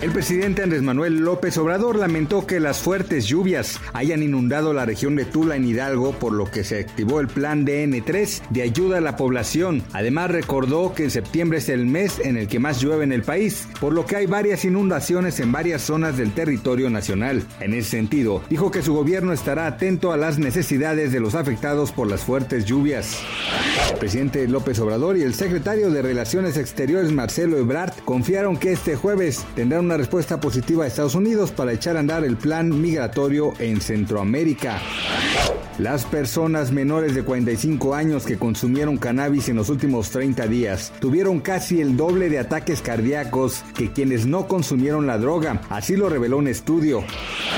El presidente Andrés Manuel López Obrador lamentó que las fuertes lluvias hayan inundado la región de Tula en Hidalgo, por lo que se activó el plan DN3 de ayuda a la población. Además recordó que en septiembre es el mes en el que más llueve en el país, por lo que hay varias inundaciones en varias zonas del territorio nacional. En ese sentido, dijo que su gobierno estará atento a las necesidades de los afectados por las fuertes lluvias. El presidente López Obrador y el secretario de Relaciones Exteriores Marcelo Ebrard confiaron que este jueves tendrán una respuesta positiva a Estados Unidos para echar a andar el plan migratorio en Centroamérica. Las personas menores de 45 años que consumieron cannabis en los últimos 30 días tuvieron casi el doble de ataques cardíacos que quienes no consumieron la droga, así lo reveló un estudio.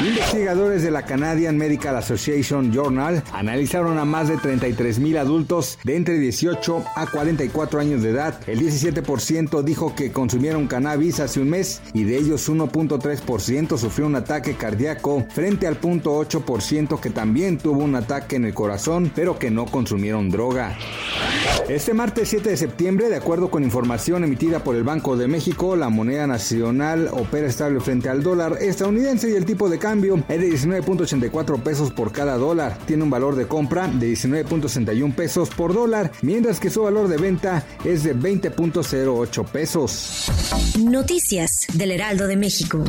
Investigadores de la Canadian Medical Association Journal analizaron a más de 33 mil adultos de entre 18 a 44 años de edad. El 17% dijo que consumieron cannabis hace un mes y de ellos 1.3% sufrió un ataque cardíaco frente al 0.8% que también tuvo un ataque en el corazón, pero que no consumieron droga. Este martes 7 de septiembre, de acuerdo con información emitida por el Banco de México, la moneda nacional opera estable frente al dólar estadounidense y el tipo de cambio es de 19.84 pesos por cada dólar. Tiene un valor de compra de 19.61 pesos por dólar, mientras que su valor de venta es de 20.08 pesos. Noticias del Heraldo de México.